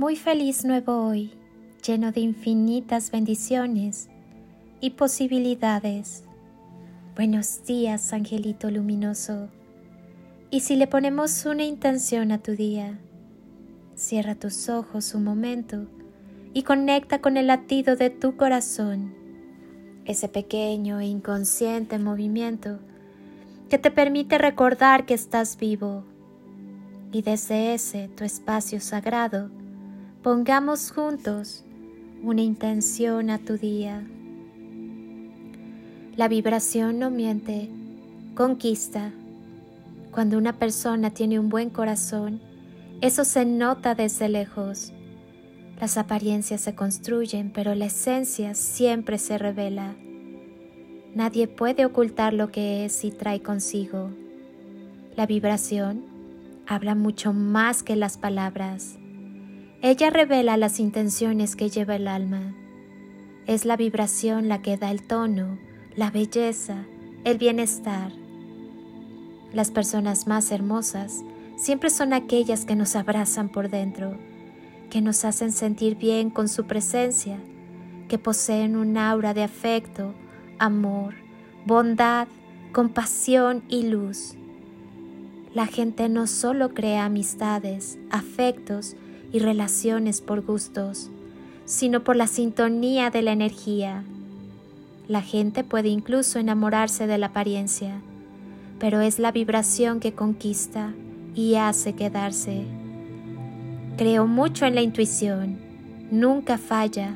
Muy feliz nuevo hoy, lleno de infinitas bendiciones y posibilidades. Buenos días, angelito luminoso. Y si le ponemos una intención a tu día, cierra tus ojos un momento y conecta con el latido de tu corazón, ese pequeño e inconsciente movimiento que te permite recordar que estás vivo. Y desde ese tu espacio sagrado, pongamos juntos una intención a tu día. La vibración no miente, conquista. Cuando una persona tiene un buen corazón, eso se nota desde lejos. Las apariencias se construyen, pero la esencia siempre se revela. Nadie puede ocultar lo que es y trae consigo. La vibración habla mucho más que las palabras. Ella revela las intenciones que lleva el alma. Es la vibración la que da el tono, la belleza, el bienestar. Las personas más hermosas siempre son aquellas que nos abrazan por dentro, que nos hacen sentir bien con su presencia, que poseen un aura de afecto, amor, bondad, compasión y luz. La gente no solo crea amistades, afectos y relaciones por gustos, sino por la sintonía de la energía. La gente puede incluso enamorarse de la apariencia, pero es la vibración que conquista y hace quedarse. Creo mucho en la intuición, nunca falla.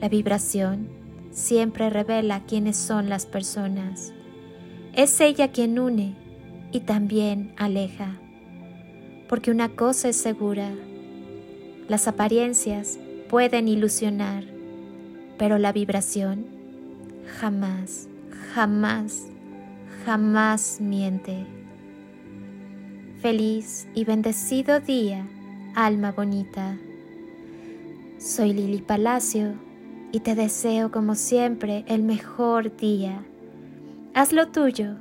La vibración siempre revela quiénes son las personas. Es ella quien une y también aleja. Porque una cosa es segura, las apariencias pueden ilusionar, pero la vibración jamás, jamás, jamás miente. Feliz y bendecido día, alma bonita. Soy Lili Palacio y te deseo como siempre el mejor día. Haz lo tuyo,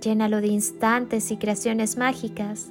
llénalo de instantes y creaciones mágicas